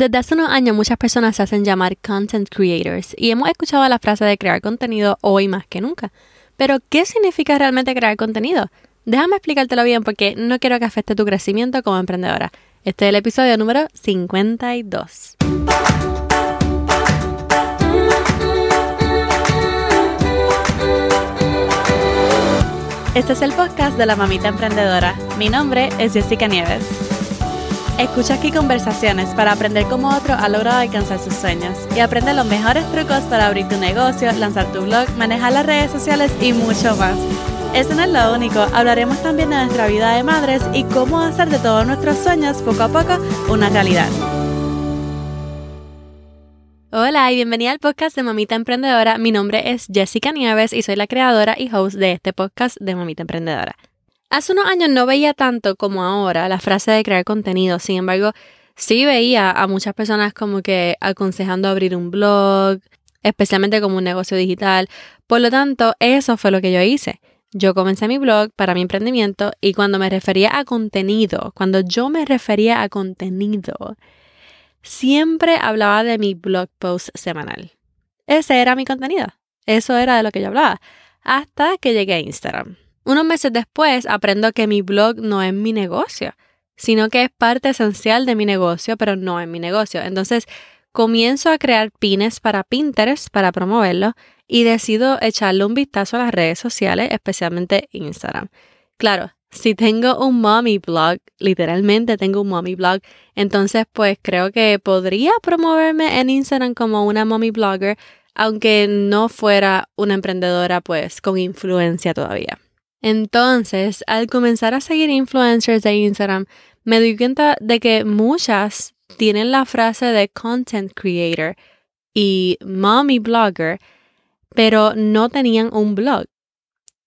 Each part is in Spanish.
Desde hace unos años muchas personas se hacen llamar content creators y hemos escuchado la frase de crear contenido hoy más que nunca. Pero, ¿qué significa realmente crear contenido? Déjame explicártelo bien porque no quiero que afecte tu crecimiento como emprendedora. Este es el episodio número 52. Este es el podcast de la mamita emprendedora. Mi nombre es Jessica Nieves. Escucha aquí conversaciones para aprender cómo otro ha logrado alcanzar sus sueños y aprende los mejores trucos para abrir tu negocio, lanzar tu blog, manejar las redes sociales y mucho más. Eso no es lo único, hablaremos también de nuestra vida de madres y cómo hacer de todos nuestros sueños poco a poco una realidad. Hola y bienvenida al podcast de Mamita Emprendedora. Mi nombre es Jessica Nieves y soy la creadora y host de este podcast de Mamita Emprendedora. Hace unos años no veía tanto como ahora la frase de crear contenido, sin embargo, sí veía a muchas personas como que aconsejando abrir un blog, especialmente como un negocio digital. Por lo tanto, eso fue lo que yo hice. Yo comencé mi blog para mi emprendimiento y cuando me refería a contenido, cuando yo me refería a contenido, siempre hablaba de mi blog post semanal. Ese era mi contenido. Eso era de lo que yo hablaba. Hasta que llegué a Instagram. Unos meses después aprendo que mi blog no es mi negocio, sino que es parte esencial de mi negocio, pero no es mi negocio. Entonces comienzo a crear pines para Pinterest para promoverlo y decido echarle un vistazo a las redes sociales, especialmente Instagram. Claro, si tengo un mommy blog, literalmente tengo un mommy blog, entonces pues creo que podría promoverme en Instagram como una mommy blogger, aunque no fuera una emprendedora pues con influencia todavía. Entonces, al comenzar a seguir influencers de Instagram, me di cuenta de que muchas tienen la frase de content creator y mommy blogger, pero no tenían un blog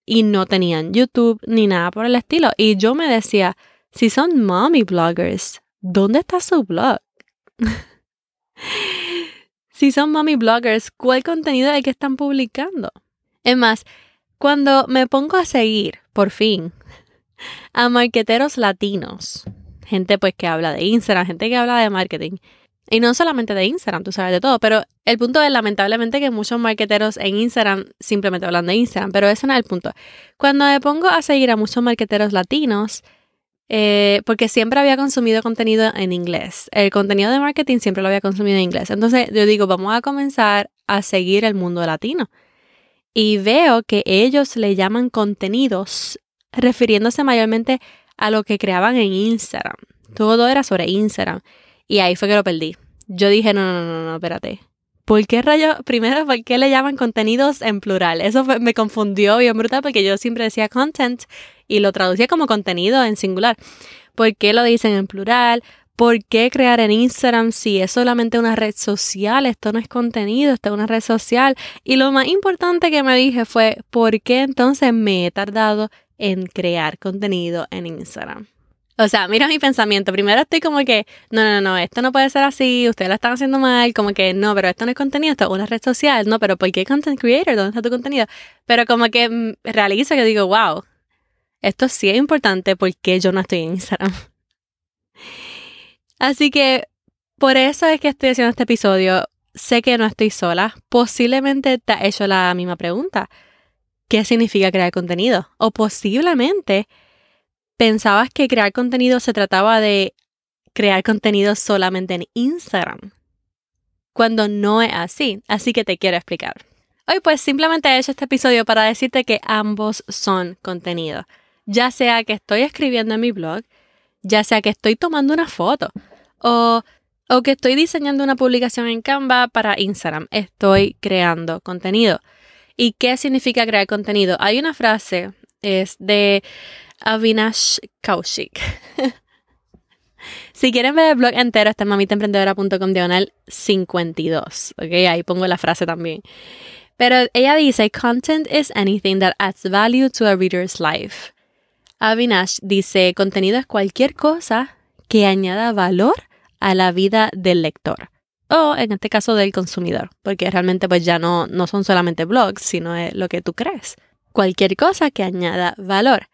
y no tenían YouTube ni nada por el estilo. Y yo me decía, si son mommy bloggers, ¿dónde está su blog? si son mommy bloggers, ¿cuál contenido es el que están publicando? Es más, cuando me pongo a seguir, por fin, a marqueteros latinos, gente pues que habla de Instagram, gente que habla de marketing, y no solamente de Instagram, tú sabes de todo, pero el punto es lamentablemente que muchos marqueteros en Instagram simplemente hablan de Instagram, pero ese no es el punto. Cuando me pongo a seguir a muchos marqueteros latinos, eh, porque siempre había consumido contenido en inglés. El contenido de marketing siempre lo había consumido en inglés. Entonces yo digo, vamos a comenzar a seguir el mundo latino y veo que ellos le llaman contenidos refiriéndose mayormente a lo que creaban en Instagram. Todo era sobre Instagram. Y ahí fue que lo perdí. Yo dije, no, no, no, no, espérate. ¿Por qué rayos? Primero, ¿por qué le llaman contenidos en plural? Eso me confundió bien brutal porque yo siempre decía content y lo traducía como contenido en singular. ¿Por qué lo dicen en plural? ¿Por qué crear en Instagram si es solamente una red social? Esto no es contenido, esto es una red social. Y lo más importante que me dije fue, ¿por qué entonces me he tardado en crear contenido en Instagram? O sea, mira mi pensamiento. Primero estoy como que, no, no, no, esto no puede ser así, ustedes lo están haciendo mal, como que no, pero esto no es contenido, esto es una red social, no, pero ¿por qué content creator? ¿Dónde está tu contenido? Pero como que mm, realizo que digo, wow, esto sí es importante porque yo no estoy en Instagram. Así que por eso es que estoy haciendo este episodio. Sé que no estoy sola. Posiblemente te ha hecho la misma pregunta. ¿Qué significa crear contenido? O posiblemente pensabas que crear contenido se trataba de crear contenido solamente en Instagram. Cuando no es así. Así que te quiero explicar. Hoy pues simplemente he hecho este episodio para decirte que ambos son contenido. Ya sea que estoy escribiendo en mi blog, ya sea que estoy tomando una foto o, o que estoy diseñando una publicación en Canva para Instagram, estoy creando contenido. ¿Y qué significa crear contenido? Hay una frase, es de Avinash Kaushik. si quieren ver el blog entero, está en mamitaemprendedora.com diagonal 52. Ok, ahí pongo la frase también. Pero ella dice, content is anything that adds value to a reader's life. Avinash dice, contenido es cualquier cosa que añada valor a la vida del lector o en este caso del consumidor, porque realmente pues ya no, no son solamente blogs, sino es lo que tú crees. Cualquier cosa que añada valor.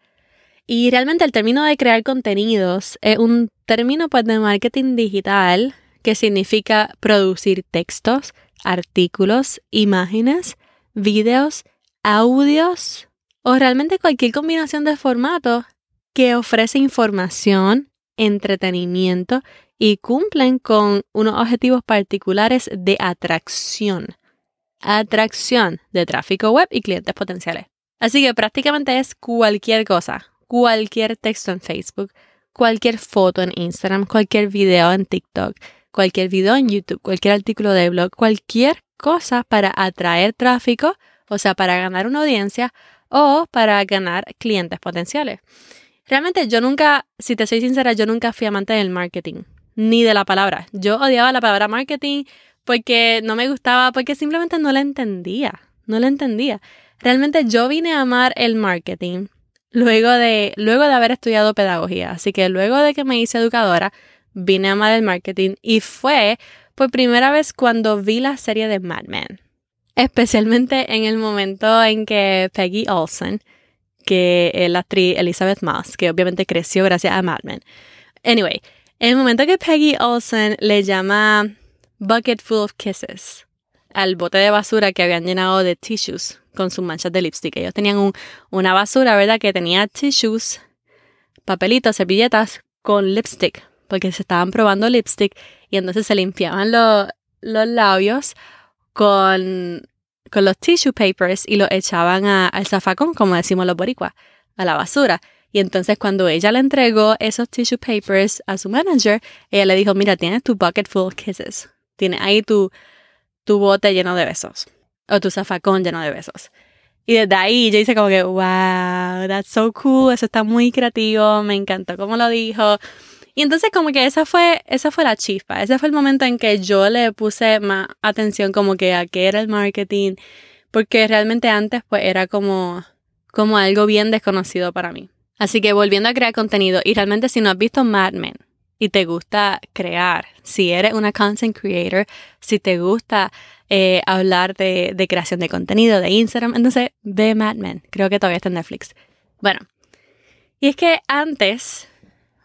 Y realmente el término de crear contenidos es un término pues de marketing digital que significa producir textos, artículos, imágenes, videos, audios o realmente cualquier combinación de formatos que ofrece información, entretenimiento y cumplen con unos objetivos particulares de atracción. Atracción de tráfico web y clientes potenciales. Así que prácticamente es cualquier cosa, cualquier texto en Facebook, cualquier foto en Instagram, cualquier video en TikTok, cualquier video en YouTube, cualquier artículo de blog, cualquier cosa para atraer tráfico, o sea, para ganar una audiencia o para ganar clientes potenciales. Realmente yo nunca, si te soy sincera, yo nunca fui amante del marketing, ni de la palabra. Yo odiaba la palabra marketing porque no me gustaba, porque simplemente no la entendía, no la entendía. Realmente yo vine a amar el marketing luego de, luego de haber estudiado pedagogía. Así que luego de que me hice educadora, vine a amar el marketing y fue por primera vez cuando vi la serie de Mad Men. Especialmente en el momento en que Peggy Olsen, que es la actriz Elizabeth Moss, que obviamente creció gracias a Mad Men. Anyway, en el momento que Peggy Olsen le llama Bucket Full of Kisses al bote de basura que habían llenado de tissues con sus manchas de lipstick. Ellos tenían una basura, ¿verdad? Que tenía tissues, papelitos, servilletas con lipstick, porque se estaban probando lipstick y entonces se limpiaban los labios con, los tissue papers y los echaban al zafacón, como decimos los boricuas, a la basura. Y entonces cuando ella le entregó esos tissue papers a su manager, ella le dijo, mira, tienes tu bucket full of kisses. Tienes ahí tu, tu bote lleno de besos. O tu zafacón lleno de besos. Y desde ahí yo hice como que, wow, that's so cool, eso está muy creativo, me encantó cómo lo dijo. Y entonces como que esa fue, esa fue la chispa, ese fue el momento en que yo le puse más atención como que a qué era el marketing, porque realmente antes pues era como, como algo bien desconocido para mí. Así que volviendo a crear contenido, y realmente si no has visto Mad Men y te gusta crear, si eres una content creator, si te gusta eh, hablar de, de creación de contenido, de Instagram, entonces ve Mad Men, creo que todavía está en Netflix. Bueno, y es que antes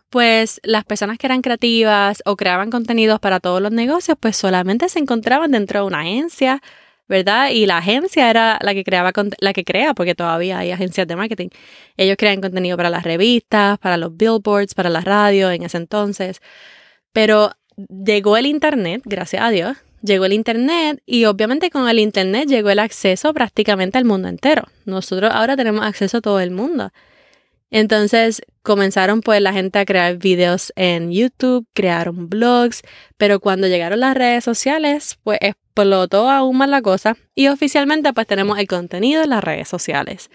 pues las personas que eran creativas o creaban contenidos para todos los negocios, pues solamente se encontraban dentro de una agencia, ¿verdad? Y la agencia era la que creaba la que crea, porque todavía hay agencias de marketing. Ellos crean contenido para las revistas, para los billboards, para la radio en ese entonces. Pero llegó el internet, gracias a Dios, llegó el internet y obviamente con el internet llegó el acceso prácticamente al mundo entero. Nosotros ahora tenemos acceso a todo el mundo. Entonces comenzaron pues la gente a crear videos en YouTube, crearon blogs, pero cuando llegaron las redes sociales pues explotó aún más la cosa y oficialmente pues tenemos el contenido en las redes sociales.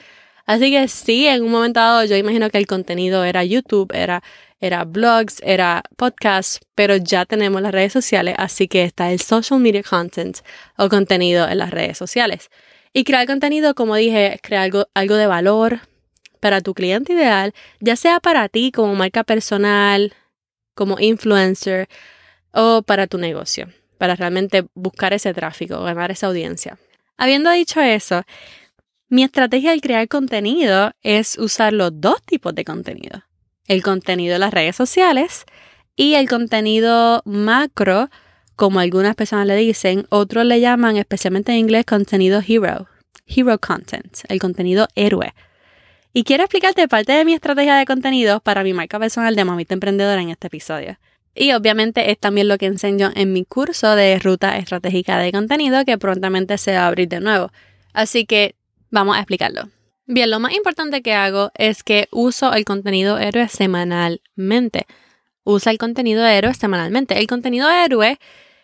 Así que sí, en un momento dado yo imagino que el contenido era YouTube, era, era blogs, era podcasts, pero ya tenemos las redes sociales, así que está el social media content o contenido en las redes sociales. Y crear contenido, como dije, crear algo, algo de valor, para tu cliente ideal, ya sea para ti como marca personal, como influencer o para tu negocio, para realmente buscar ese tráfico, ganar esa audiencia. Habiendo dicho eso, mi estrategia al crear contenido es usar los dos tipos de contenido. El contenido de las redes sociales y el contenido macro, como algunas personas le dicen, otros le llaman, especialmente en inglés, contenido hero, hero content, el contenido héroe. Y quiero explicarte parte de mi estrategia de contenido para mi marca personal de mamita emprendedora en este episodio. Y obviamente es también lo que enseño en mi curso de ruta estratégica de contenido que prontamente se va a abrir de nuevo. Así que vamos a explicarlo. Bien, lo más importante que hago es que uso el contenido héroe semanalmente. Usa el contenido héroe semanalmente. El contenido héroe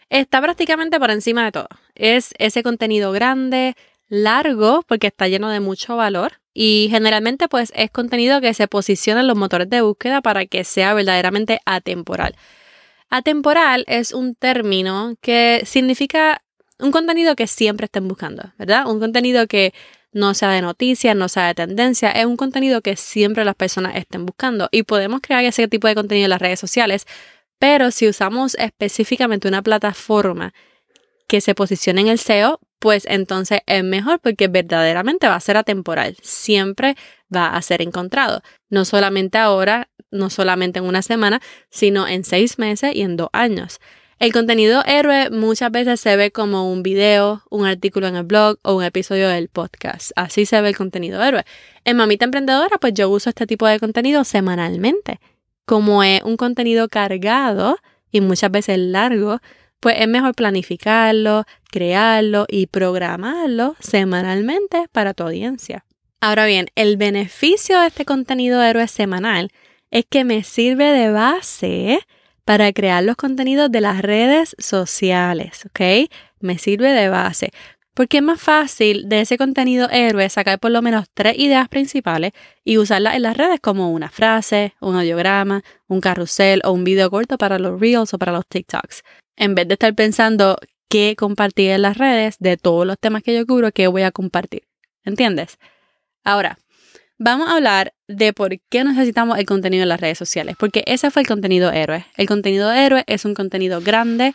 está prácticamente por encima de todo. Es ese contenido grande, largo, porque está lleno de mucho valor y generalmente pues es contenido que se posiciona en los motores de búsqueda para que sea verdaderamente atemporal. Atemporal es un término que significa un contenido que siempre estén buscando, ¿verdad? Un contenido que no sea de noticias, no sea de tendencia, es un contenido que siempre las personas estén buscando y podemos crear ese tipo de contenido en las redes sociales, pero si usamos específicamente una plataforma que se posicione en el SEO, pues entonces es mejor porque verdaderamente va a ser atemporal, siempre va a ser encontrado, no solamente ahora, no solamente en una semana, sino en seis meses y en dos años. El contenido héroe muchas veces se ve como un video, un artículo en el blog o un episodio del podcast. Así se ve el contenido héroe. En Mamita Emprendedora, pues yo uso este tipo de contenido semanalmente. Como es un contenido cargado y muchas veces largo, pues es mejor planificarlo, crearlo y programarlo semanalmente para tu audiencia. Ahora bien, el beneficio de este contenido héroe semanal es que me sirve de base para crear los contenidos de las redes sociales, ¿ok? Me sirve de base. Porque es más fácil de ese contenido héroe sacar por lo menos tres ideas principales y usarlas en las redes como una frase, un audiograma, un carrusel o un video corto para los reels o para los TikToks. En vez de estar pensando qué compartir en las redes de todos los temas que yo cubro, qué voy a compartir. ¿Entiendes? Ahora, vamos a hablar de por qué necesitamos el contenido en las redes sociales, porque ese fue el contenido héroe. El contenido héroe es un contenido grande,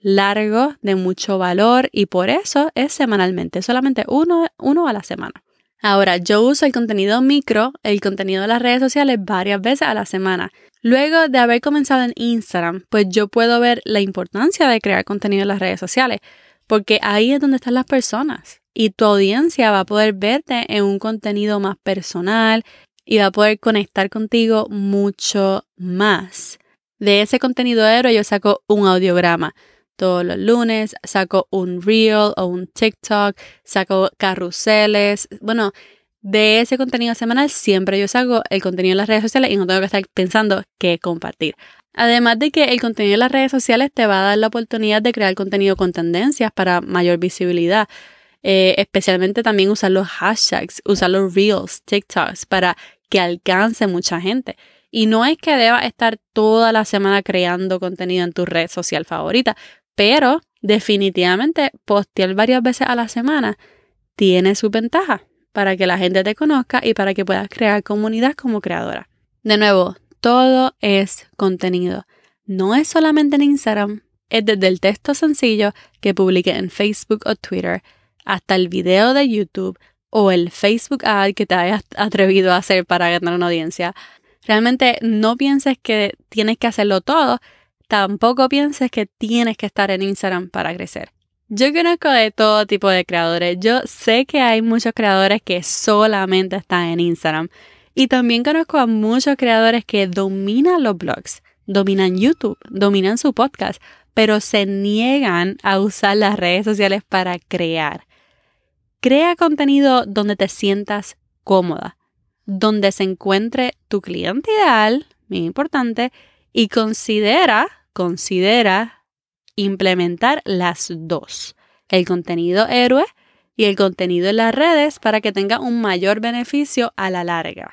largo, de mucho valor y por eso es semanalmente, solamente uno, uno a la semana. Ahora, yo uso el contenido micro, el contenido de las redes sociales varias veces a la semana. Luego de haber comenzado en Instagram, pues yo puedo ver la importancia de crear contenido en las redes sociales, porque ahí es donde están las personas y tu audiencia va a poder verte en un contenido más personal y va a poder conectar contigo mucho más. De ese contenido héroe yo saco un audiograma. Todos los lunes saco un reel o un TikTok, saco carruseles. Bueno, de ese contenido semanal siempre yo saco el contenido en las redes sociales y no tengo que estar pensando qué compartir. Además de que el contenido en las redes sociales te va a dar la oportunidad de crear contenido con tendencias para mayor visibilidad. Eh, especialmente también usar los hashtags, usar los reels, TikToks para que alcance mucha gente. Y no es que debas estar toda la semana creando contenido en tu red social favorita, pero definitivamente postear varias veces a la semana tiene su ventaja para que la gente te conozca y para que puedas crear comunidad como creadora. De nuevo, todo es contenido. No es solamente en Instagram, es desde el texto sencillo que publique en Facebook o Twitter hasta el video de YouTube o el Facebook ad que te hayas atrevido a hacer para ganar una audiencia. Realmente no pienses que tienes que hacerlo todo, tampoco pienses que tienes que estar en Instagram para crecer. Yo conozco de todo tipo de creadores. Yo sé que hay muchos creadores que solamente están en Instagram. Y también conozco a muchos creadores que dominan los blogs, dominan YouTube, dominan su podcast, pero se niegan a usar las redes sociales para crear. Crea contenido donde te sientas cómoda, donde se encuentre tu cliente ideal, muy importante, y considera, considera implementar las dos, el contenido héroe y el contenido en las redes para que tenga un mayor beneficio a la larga.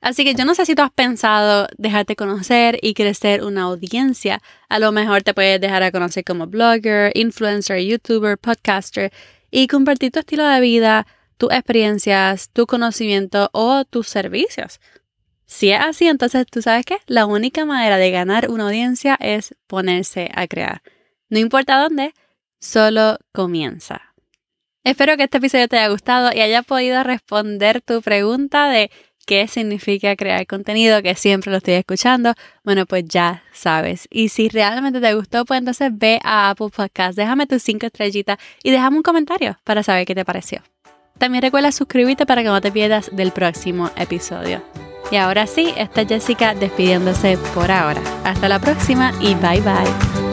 Así que yo no sé si tú has pensado dejarte conocer y crecer una audiencia. A lo mejor te puedes dejar a conocer como blogger, influencer, youtuber, podcaster y compartir tu estilo de vida, tus experiencias, tu conocimiento o tus servicios. Si es así, entonces tú sabes que la única manera de ganar una audiencia es ponerse a crear. No importa dónde, solo comienza. Espero que este episodio te haya gustado y haya podido responder tu pregunta de qué significa crear contenido, que siempre lo estoy escuchando, bueno, pues ya sabes. Y si realmente te gustó, pues entonces ve a Apple Podcast, déjame tus cinco estrellitas y déjame un comentario para saber qué te pareció. También recuerda suscribirte para que no te pierdas del próximo episodio. Y ahora sí, está Jessica despidiéndose por ahora. Hasta la próxima y bye bye.